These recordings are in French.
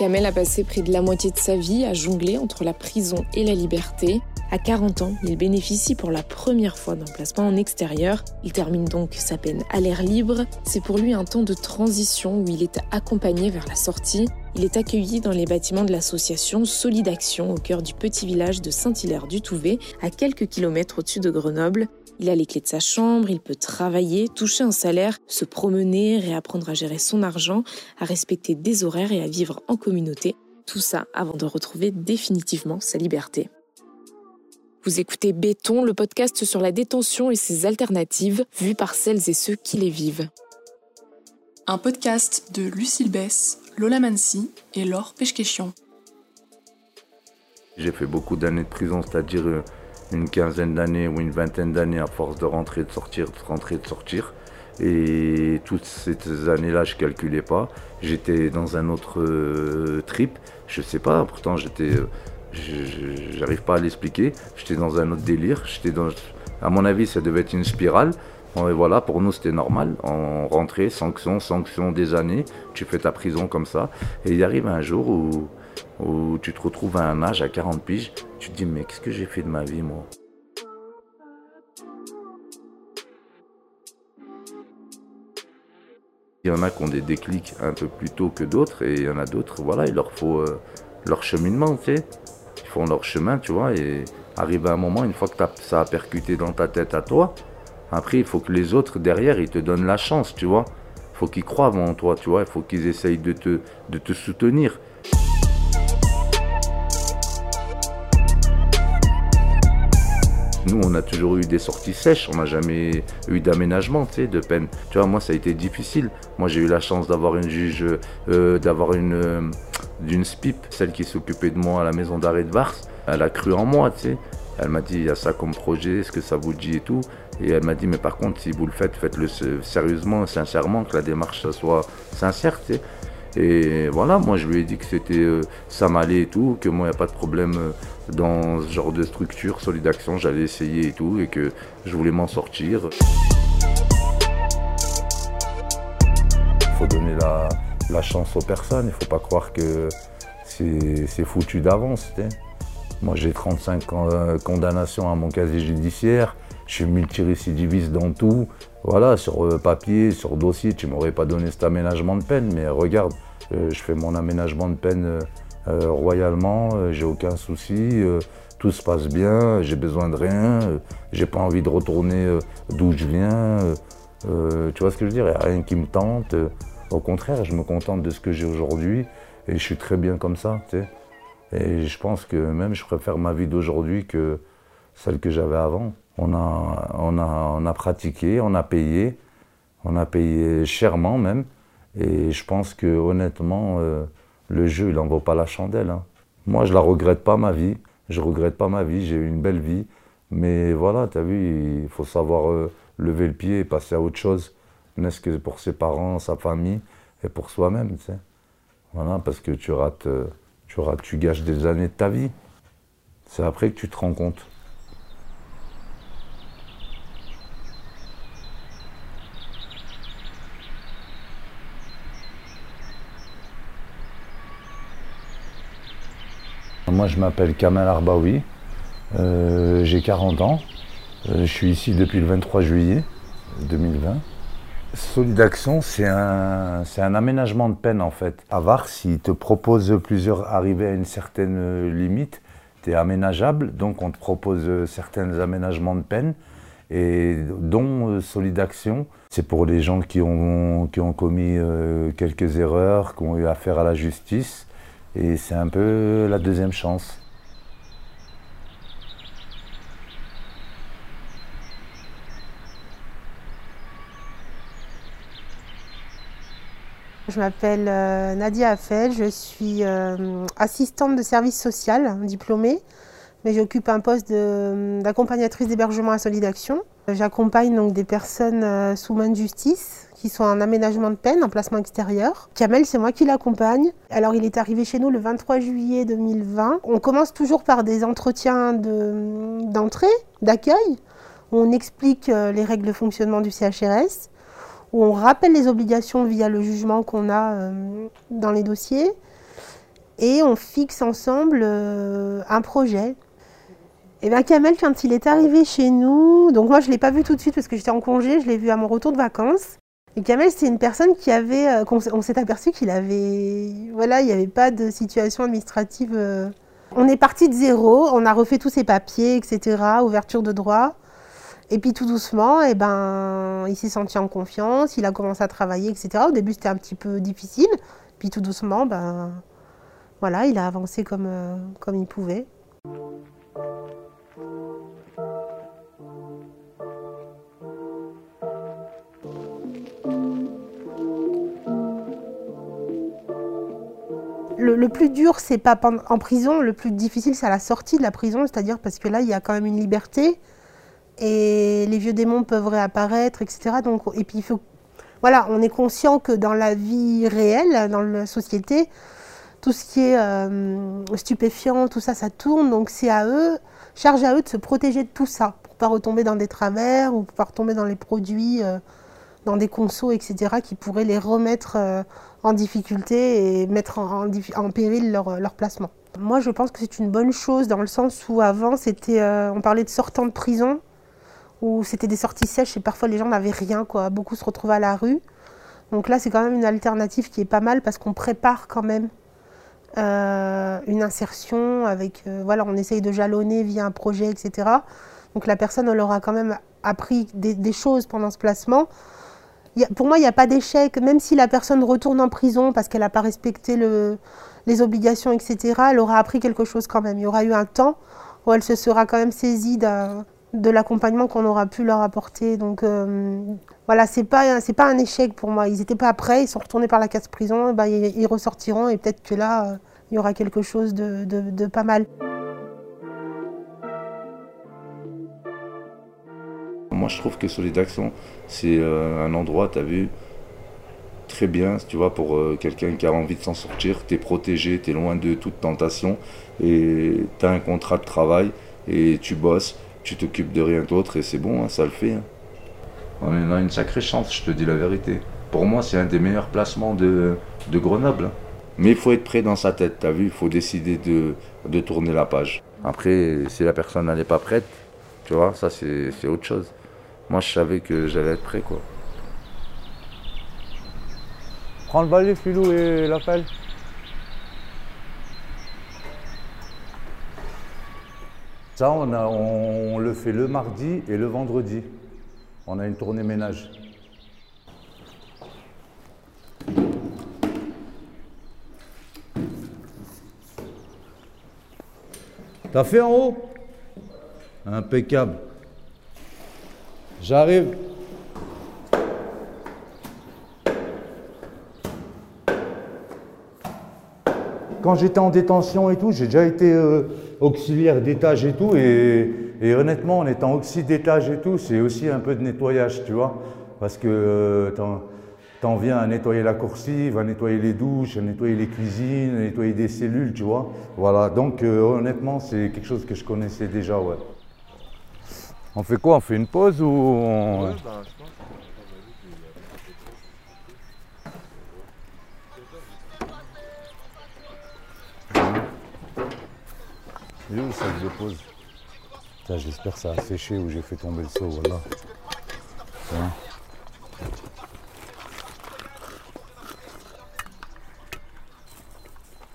Kamel a passé près de la moitié de sa vie à jongler entre la prison et la liberté. À 40 ans, il bénéficie pour la première fois d'un placement en extérieur. Il termine donc sa peine à l'air libre. C'est pour lui un temps de transition où il est accompagné vers la sortie. Il est accueilli dans les bâtiments de l'association Solide Action au cœur du petit village de Saint-Hilaire-du-Touvet, à quelques kilomètres au-dessus de Grenoble. Il a les clés de sa chambre, il peut travailler, toucher un salaire, se promener, réapprendre à gérer son argent, à respecter des horaires et à vivre en communauté. Tout ça avant de retrouver définitivement sa liberté. Vous écoutez Béton, le podcast sur la détention et ses alternatives, vues par celles et ceux qui les vivent. Un podcast de Lucille Bess, Lola Mansi et Laure Pechkeshion. J'ai fait beaucoup d'années de prison, c'est-à-dire euh, une quinzaine d'années ou une vingtaine d'années à force de rentrer, de sortir, de rentrer, de sortir. Et toutes ces années-là, je calculais pas. J'étais dans un autre euh, trip. Je sais pas, pourtant j'étais. Euh, j'arrive pas à l'expliquer. J'étais dans un autre délire. J'étais dans. À mon avis, ça devait être une spirale. Et voilà, pour nous, c'était normal. On rentrait, sanction, sanction des années. Tu fais ta prison comme ça. Et il arrive un jour où où tu te retrouves à un âge, à 40 piges, tu te dis mais qu'est-ce que j'ai fait de ma vie moi? Il y en a qui ont des déclics un peu plus tôt que d'autres et il y en a d'autres, voilà, il leur faut euh, leur cheminement, tu sais. Ils font leur chemin, tu vois, et arrive à un moment, une fois que ça a percuté dans ta tête à toi, après il faut que les autres derrière, ils te donnent la chance, tu vois. Il faut qu'ils croient en toi, tu vois, il faut qu'ils essayent de te, de te soutenir. Nous, on a toujours eu des sorties sèches, on n'a jamais eu d'aménagement, tu sais, de peine. Tu vois, moi, ça a été difficile. Moi, j'ai eu la chance d'avoir une juge, euh, d'avoir une, euh, d'une SPIP, celle qui s'occupait de moi à la maison d'arrêt de Vars. Elle a cru en moi, tu sais. Elle m'a dit, il y a ça comme projet, est-ce que ça vous dit et tout. Et elle m'a dit, mais par contre, si vous le faites, faites-le sérieusement, sincèrement, que la démarche soit sincère. Et voilà, moi je lui ai dit que c'était euh, ça m'allait et tout, que moi il n'y a pas de problème euh, dans ce genre de structure, solide action, j'allais essayer et tout, et que je voulais m'en sortir. Il faut donner la, chance aux personnes, il ne faut pas croire que c'est foutu d'avance. Moi j'ai 35 euh, condamnations à mon casier judiciaire, je suis multirécidiviste dans tout. Voilà, sur euh, papier, sur dossier, tu m'aurais pas donné cet aménagement de peine, mais regarde, euh, je fais mon aménagement de peine euh, royalement, j'ai aucun souci, tout se passe bien, j'ai besoin de rien, j'ai pas envie de retourner d'où je viens. tu vois ce que je veux dire? Il n'y a rien qui me tente. au contraire, je me contente de ce que j'ai aujourd'hui et je suis très bien comme ça. Et je pense que même je préfère ma vie d'aujourd'hui que celle que j'avais avant. On a, pratiqué, on a payé, on a payé chèrement même. Et je pense que honnêtement, euh, le jeu, il n'en vaut pas la chandelle. Hein. Moi, je la regrette pas ma vie. Je regrette pas ma vie. J'ai eu une belle vie. Mais voilà, tu as vu, il faut savoir euh, lever le pied et passer à autre chose. N'est-ce que pour ses parents, sa famille et pour soi-même, tu. Voilà, parce que tu rates, euh, tu rates, tu gâches des années de ta vie. C'est après que tu te rends compte. Moi, je m'appelle Kamal Arbaoui, euh, j'ai 40 ans, euh, je suis ici depuis le 23 juillet 2020. Solidaction, c'est un, un aménagement de peine en fait. À Vars, il te propose plusieurs arrivées à une certaine limite, tu es aménageable, donc on te propose certains aménagements de peine, et dont euh, Solidaction, c'est pour les gens qui ont, qui ont commis quelques erreurs, qui ont eu affaire à la justice, et c'est un peu la deuxième chance. Je m'appelle euh, Nadia Affel, je suis euh, assistante de service social diplômée, mais j'occupe un poste d'accompagnatrice d'hébergement à Solide Action. J'accompagne donc des personnes euh, sous main de justice qui sont en aménagement de peine, en placement extérieur. Kamel, c'est moi qui l'accompagne. Alors, il est arrivé chez nous le 23 juillet 2020. On commence toujours par des entretiens d'entrée, d'accueil. où on explique les règles de fonctionnement du CHRS, où on rappelle les obligations via le jugement qu'on a dans les dossiers, et on fixe ensemble un projet. Et bien Kamel, quand il est arrivé chez nous, donc moi je ne l'ai pas vu tout de suite parce que j'étais en congé, je l'ai vu à mon retour de vacances. Et Kamel, c'est une personne qui avait, euh, on s'est aperçu qu'il avait, voilà, il n'y avait pas de situation administrative. Euh. On est parti de zéro, on a refait tous ses papiers, etc., ouverture de droit. Et puis tout doucement, et eh ben, il s'est senti en confiance, il a commencé à travailler, etc. Au début, c'était un petit peu difficile. Puis tout doucement, ben, voilà, il a avancé comme, euh, comme il pouvait. Le, plus dur, c'est pas en prison, le plus difficile, c'est à la sortie de la prison, c'est-à-dire parce que là, il y a quand même une liberté et les vieux démons peuvent réapparaître, etc. Donc, et puis, il faut, voilà, on est conscient que dans la vie réelle, dans la société, tout ce qui est euh, stupéfiant, tout ça, ça tourne. Donc, c'est à eux, charge à eux de se protéger de tout ça, pour pas retomber dans des travers ou pour pas retomber dans les produits, euh, dans des consos, etc., qui pourraient les remettre euh, en difficulté et mettre en, péril leur, placement. Moi, je pense que c'est une bonne chose dans le sens où avant, c'était, euh, on parlait de sortant de prison, où c'était des sorties sèches et parfois les gens n'avaient rien, quoi. Beaucoup se retrouvaient à la rue. Donc là, c'est quand même une alternative qui est pas mal parce qu'on prépare quand même euh, une insertion avec, euh, voilà, on essaye de jalonner via un projet, etc. Donc la personne, elle aura quand même appris des choses pendant ce placement pour moi, il n'y a pas d'échec. Même si la personne retourne en prison parce qu'elle n'a pas respecté les obligations, etc., elle aura appris quelque chose quand même. Il y aura eu un temps où elle se sera quand même saisie de l'accompagnement qu'on aura pu leur apporter. Donc euh, voilà, c'est pas pas un échec pour moi. Ils n'étaient pas prêts, ils sont retournés par la casse prison, bah, ils, ressortiront et peut-être que là, euh, il y aura quelque chose de pas mal. Moi, je trouve que Solidaction, c'est euh, un endroit, tu as vu, très bien, tu vois, pour euh, quelqu'un qui a envie de s'en sortir. Tu es protégé, tu es loin de toute tentation et tu as un contrat de travail et tu bosses, tu t'occupes de rien d'autre et c'est bon, hein, ça le fait. Hein. On a une sacrée chance, je te dis la vérité. Pour moi, c'est un des meilleurs placements de, Grenoble. Hein. Mais il faut être prêt dans sa tête, tu as vu, il faut décider de, de tourner la page. Après, si la personne n'est pas prête, tu vois, ça c'est autre chose moi je savais que j'allais être prêt quoi. Prends le balai, Filou et l'appel. Ça, on, on, le fait le mardi et le vendredi. On a une tournée ménage. T'as fait en haut? Impeccable. J'arrive. Quand j'étais en détention et tout, j'ai déjà été euh, auxiliaire d'étage et tout. Et, honnêtement, en étant auxiliaire d'étage et tout, c'est aussi un peu de nettoyage, tu vois. Parce que euh, t'en viens à nettoyer la coursive, à nettoyer les douches, à nettoyer les cuisines, à nettoyer des cellules, tu vois. Voilà, donc euh, honnêtement, c'est quelque chose que je connaissais déjà, ouais. On fait quoi On fait une pause ou on... Ouais, bah, je pense Il est où le sac de pause J'espère que ça a séché ou j'ai fait tomber le seau, voilà.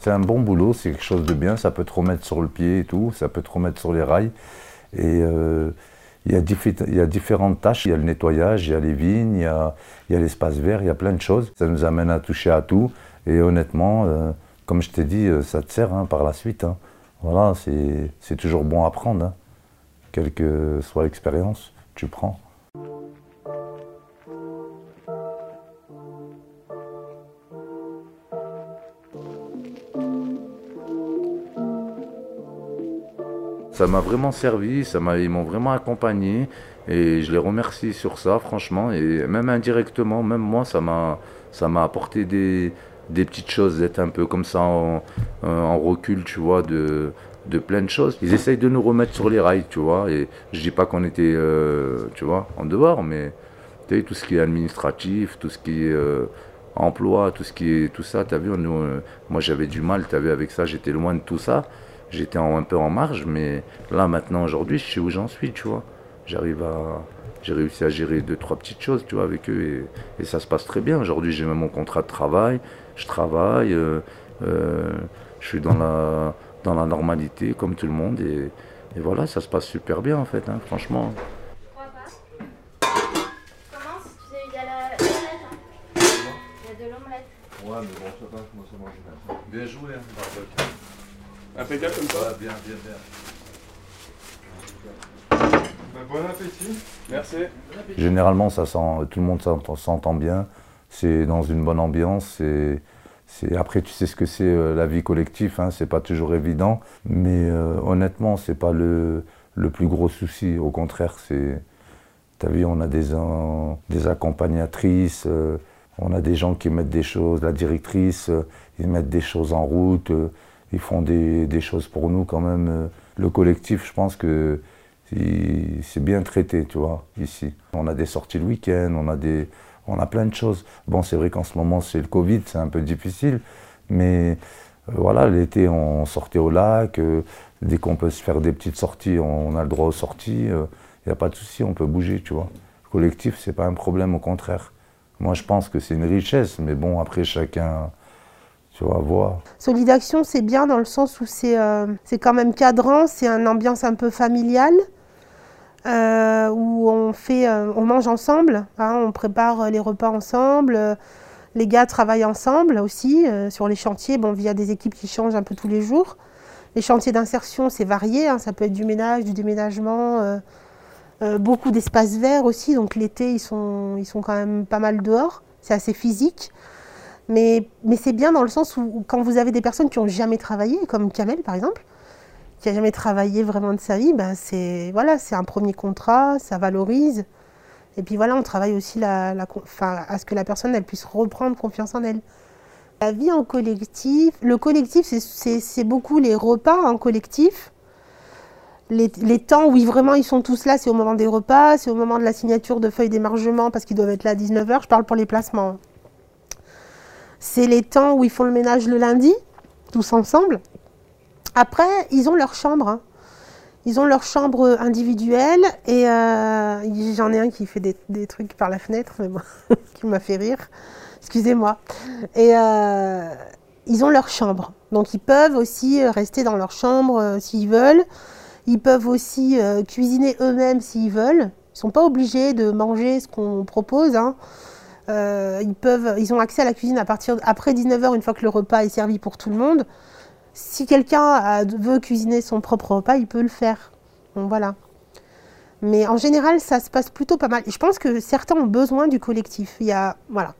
C'est un bon boulot, c'est quelque chose de bien, ça peut te remettre sur le pied et tout, ça peut te remettre sur les rails. Et euh, il y, a différentes tâches. Il y a le nettoyage, il y a les vignes, il y a, l'espace vert, il y a plein de choses. Ça nous amène à toucher à tout. Et honnêtement, euh, comme je t'ai dit, euh, ça te sert hein, par la suite. Hein. Voilà, c'est toujours bon à prendre. Hein. Quelle que soit l'expérience, tu prends. Ça m'a vraiment servi, ça ils m'ont vraiment accompagné et je les remercie sur ça, franchement. Et même indirectement, même moi, ça m'a, ça m'a apporté des, des petites choses, d'être un peu comme ça en, recul, tu vois, de, de plein de choses. Ils essayent de nous remettre sur les rails, tu vois. Et je dis pas qu'on était, euh, tu vois, en dehors, mais tu sais, tout ce qui est administratif, tout ce qui est euh, emploi, tout ce qui est tout ça, tu vu, euh, moi j'avais du mal, tu vu, avec ça, j'étais loin de tout ça. J'étais un peu en marge, mais là maintenant, aujourd'hui, je sais où j'en suis, tu vois. J'arrive à. J'ai réussi à gérer deux, trois petites choses, tu vois, avec eux, et, et ça se passe très bien. Aujourd'hui, j'ai même mon contrat de travail, je travaille, euh, euh, je suis dans la, dans la normalité, comme tout le monde, et, et voilà, ça se passe super bien, en fait, hein, franchement. Ouais, mais bon, ça va, moi c'est moi Bien joué, hein, Impeccable comme ça. bien, bien, bien. Bah, bon appétit. Merci. Généralement, ça sent, tout le monde s'entend- s'entend bien. C'est dans une bonne ambiance. Après, tu sais ce que c'est euh, la vie collective. Hein, c'est pas toujours évident, mais euh, honnêtement, c'est pas le, le plus gros souci. Au contraire, c'est, t'as vu, on a des, en- des accompagnatrices. euh, on a des gens qui mettent des choses, la directrice, euh, ils mettent des choses en route, euh, ils font des, des choses pour nous quand même. euh. Le collectif, je pense que c'est bien traité, tu vois, ici. On a des sorties le week-end, on a on a plein de choses. Bon, c'est vrai qu'en ce moment c'est le Covid, c'est un peu difficile, mais euh, voilà, l'été on sortait au lac. euh, dès qu'on peut se faire des petites sorties, on, a le droit aux sorties. Il n'y a pas de souci, on peut bouger, tu vois. Le collectif, c'est pas un problème, au contraire. Moi, je pense que c'est une richesse, mais bon, après chacun, Solidaction, c'est bien dans le sens où c'est euh, c'est quand même cadrant, c'est une ambiance un peu familiale, euh, où on, fait, euh, on mange ensemble, hein, on prépare les repas ensemble, les gars travaillent ensemble aussi sur les chantiers, bon, via des équipes qui changent un peu tous les jours. Les chantiers d'insertion, c'est varié, hein, ça peut être du ménage, du déménagement, beaucoup d'espaces verts aussi, donc l'été, ils sont, ils sont quand même pas mal dehors, c'est assez physique. Mais, c'est bien dans le sens où, quand vous avez des personnes qui n'ont jamais travaillé, comme Kamel par exemple, qui n'a jamais travaillé vraiment de sa vie, ben c'est voilà, un premier contrat, ça valorise. Et puis voilà, on travaille aussi à ce que la personne elle puisse reprendre confiance en elle. La vie en collectif, le collectif, c'est- beaucoup les repas en collectif. Les, temps où ils- vraiment ils sont tous là, c'est au moment des repas, c'est au moment de la signature de feuilles d'émargement parce qu'ils doivent être là à 19h. Je parle pour les placements. C'est les temps où ils font le ménage le lundi, tous ensemble. Après, ils ont leur chambre. hein. Ils ont leur chambre individuelle et euh, j'en ai un qui fait des, trucs par la fenêtre, mais qui m'a fait rire. Excusez-moi. Et euh, ils ont leur chambre. Donc ils peuvent aussi rester dans leur chambre euh, s'ils veulent. Ils peuvent aussi euh, cuisiner eux-mêmes s'ils veulent. Ils ne sont pas obligés de manger ce qu'on propose. hein. Euh, ils, ont accès à la cuisine à partir après 19h, une fois que le repas est servi pour tout le monde. Si quelqu'un veut cuisiner son propre repas, il peut le faire. Donc voilà. Mais en général, ça se passe plutôt pas mal. Je pense que certains ont besoin du collectif. Il y a, voilà,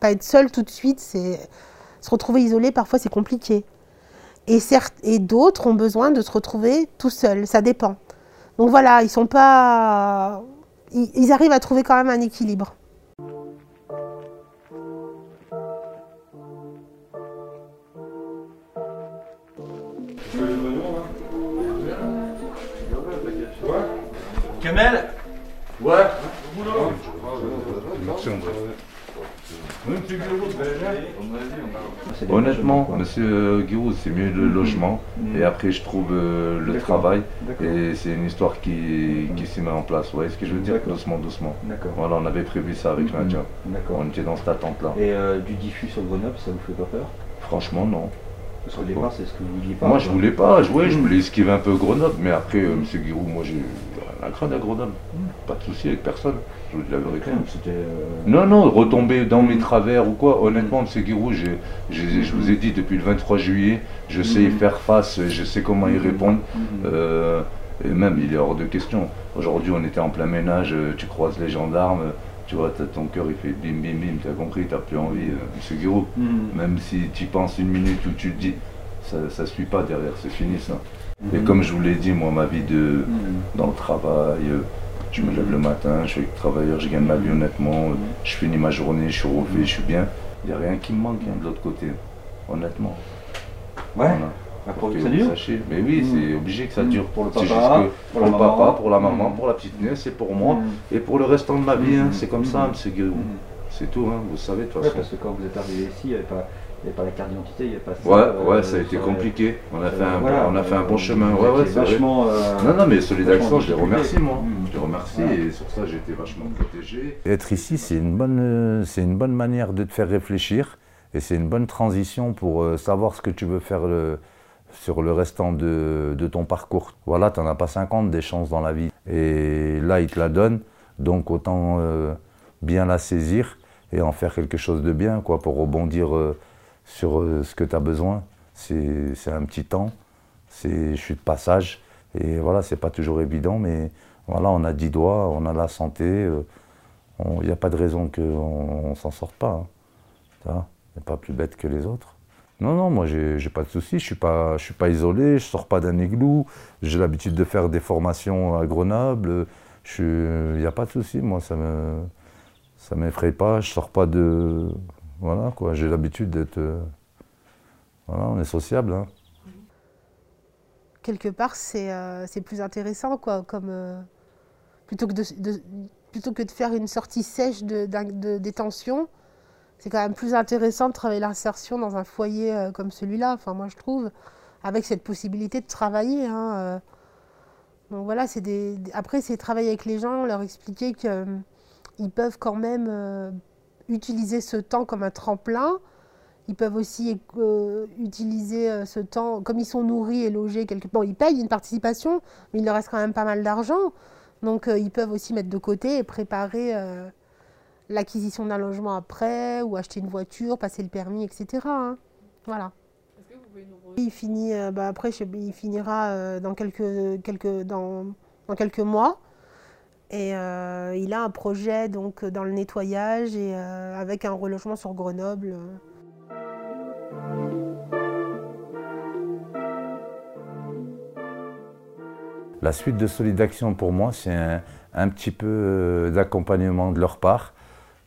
pas être seul tout de suite, se retrouver isolé. Parfois, c'est compliqué. Et d'autres ont besoin de se retrouver tout seul. Ça dépend. Donc voilà, ils sont pas, ils arrivent à trouver quand même un équilibre. Honnêtement, monsieur Guiraud, c'est mieux le logement. Et après, je trouve euh, le travail. Et c'est une histoire qui, qui s'y met en place. Vous voyez ce que je veux dire? Doucement, doucement. D'accord. Voilà, on avait prévu ça avec Nadia. D'accord. On était dans cette attente-là. Et euh, du diffus sur Grenoble, ça vous fait pas peur? Franchement, non. Parce qu'au départ, c'est ce que vous vouliez pas. Moi, je voulais pas jouer, je voulais esquiver un peu Grenoble. Mais après, euh, monsieur Guiraud, moi, j'ai à craindre à Grenoble. Pas de souci avec personne. Je vous dis la vérité. C'était. euh, Non, non, retomber dans mes travers ou quoi. Honnêtement, M. J'ai- j'ai- je vous ai dit depuis le 23 juillet, je sais y faire face, je sais comment y répondre. Euh, et même, il est hors de question. Aujourd'hui, on était en plein ménage, euh, tu croises les gendarmes, tu vois, t'as- ton cœur il fait bim bim bim, t'as compris, t'as plus envie, euh, M. Guiraud. Mhm. Même si tu penses une minute où tu te dis, ça ne suit pas derrière, c'est fini ça. Et comme je vous l'ai dit, moi, ma vie de, Mhm. dans le travail, euh, je me lève le matin, je suis travailleur, je gagne ma vie honnêtement, euh, je finis ma journée, je suis refait, je suis bien. Il n'y a rien qui me manque hein, de l'autre côté, honnêtement. Ouais. Voilà. Ah, pour que que ça dure. Mais oui, c'est obligé que ça dure. Pour le papa, juste que pour le maman. papa, pour la maman, pour la petite nièce, c'est pour moi. Et pour le restant de ma vie, hein, c'est comme ça, monsieur Guérou. C'est tout, hein, vous savez, de toute Ouais, façon. parce que quand vous êtes arrivé ici, il n'y avait, pas- il y avait pas la carte d'identité, il n'y avait pas ça. Ouais, euh, ouais, ça a été compliqué. On a fait un, voilà, on a fait un bon chemin. Ouais, ouais, c'est vachement. euh, Non, non, mais Solidaction, vachement je les remercie, moi. Mmh. Je les remercie Voilà. et sur ça, j'ai été vachement protégé. Être ici, c'est une, bonne, euh, c'est une bonne manière de te faire réfléchir et c'est une bonne transition pour euh, savoir ce que tu veux faire le- sur le restant de, de ton parcours. Voilà, tu n'en as pas 50 des chances dans la vie. Et là, il te la donne, donc autant euh, bien la saisir et en faire quelque chose de bien, quoi, pour rebondir euh, sur euh, ce que tu as besoin. C'est un petit temps, je suis de passage. Et voilà, c'est pas toujours évident, mais voilà, on a 10 doigts, on a la santé, euh, il n'y a pas de raison qu'on ne s'en sorte pas. hein. On n'est pas plus bête que les autres. Non, non, moi j'ai pas de soucis, je suis pas, je suis pas isolé, je sors pas d'un igloo, j'ai l'habitude de faire des formations à Grenoble, il n'y a pas de souci, moi ça me, ça m'effraie pas, je sors pas de, voilà quoi, j'ai l'habitude d'être, euh, voilà, on est sociable. Hein. quelque part, c'est euh, c'est plus intéressant, quoi, comme euh, plutôt, que de, faire une sortie sèche de, détention, c'est quand même plus intéressant de travailler l'insertion dans un foyer comme celui-là, enfin moi je trouve, avec cette possibilité de travailler. hein. Donc voilà, c'est des, après c'est travailler avec les gens, leur expliquer qu'ils peuvent quand même utiliser ce temps comme un tremplin. Ils peuvent aussi euh, utiliser euh, ce temps, comme ils sont nourris et logés quelque part. Bon, ils payent une participation, mais il leur reste quand même pas mal d'argent. Donc euh, ils peuvent aussi mettre de côté et préparer euh, l'acquisition d'un logement après, ou acheter une voiture, passer le permis, etc. hein. Voilà. Il finit, bah, après, il finira dans quelques, quelques, dans, dans quelques mois. Et euh, il a un projet donc dans le nettoyage et euh, avec un relogement sur Grenoble. euh. La suite de Solidaction pour moi, c'est un, un petit peu euh, d'accompagnement de leur part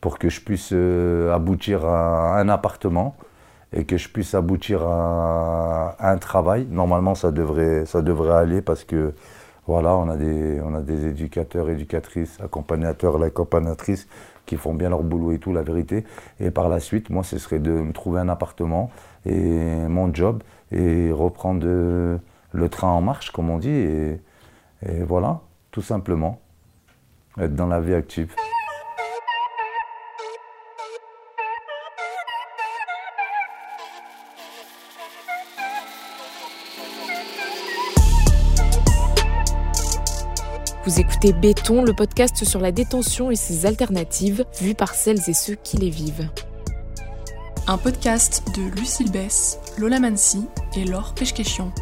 pour que je puisse euh, aboutir à un appartement et que je puisse aboutir à, à un travail. Normalement, ça devrait, ça devrait aller parce que voilà, on a des, éducateurs, éducatrices, accompagnateurs, accompagnatrices qui font bien leur boulot et tout, la vérité. Et par la suite, moi, ce serait de me trouver un appartement et mon job et reprendre le train en marche, comme on dit. Et voilà, tout simplement, être dans la vie active. Vous écoutez Béton, le podcast sur la détention et ses alternatives, vues par celles et ceux qui les vivent. Un podcast de Lucille Bess, Lola Mansi et Laure Pechkeshian.